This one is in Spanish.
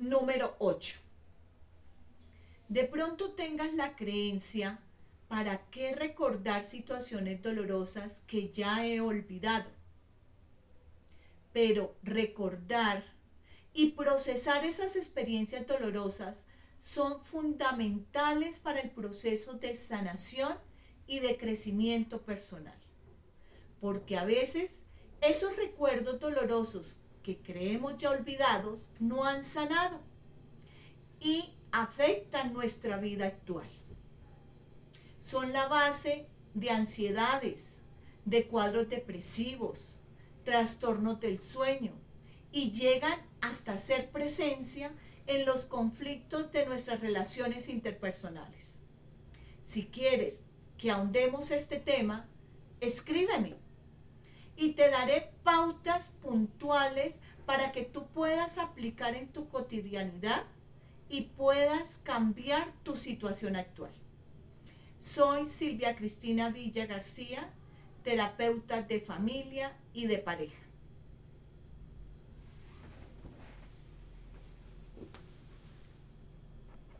Número 8. De pronto tengas la creencia, ¿para qué recordar situaciones dolorosas que ya he olvidado? Pero recordar y procesar esas experiencias dolorosas son fundamentales para el proceso de sanación y de crecimiento personal. Porque a veces esos recuerdos dolorosos que creemos ya olvidados no han sanado y afectan nuestra vida actual. Son la base de ansiedades, de cuadros depresivos, trastornos del sueño y llegan hasta ser presencia en los conflictos de nuestras relaciones interpersonales. Si quieres que ahondemos este tema, escríbeme y te daré pautas puntuales para que tú puedas aplicar en tu cotidianidad y puedas cambiar tu situación actual. Soy Silvia Cristina Villa García, terapeuta de familia y de pareja.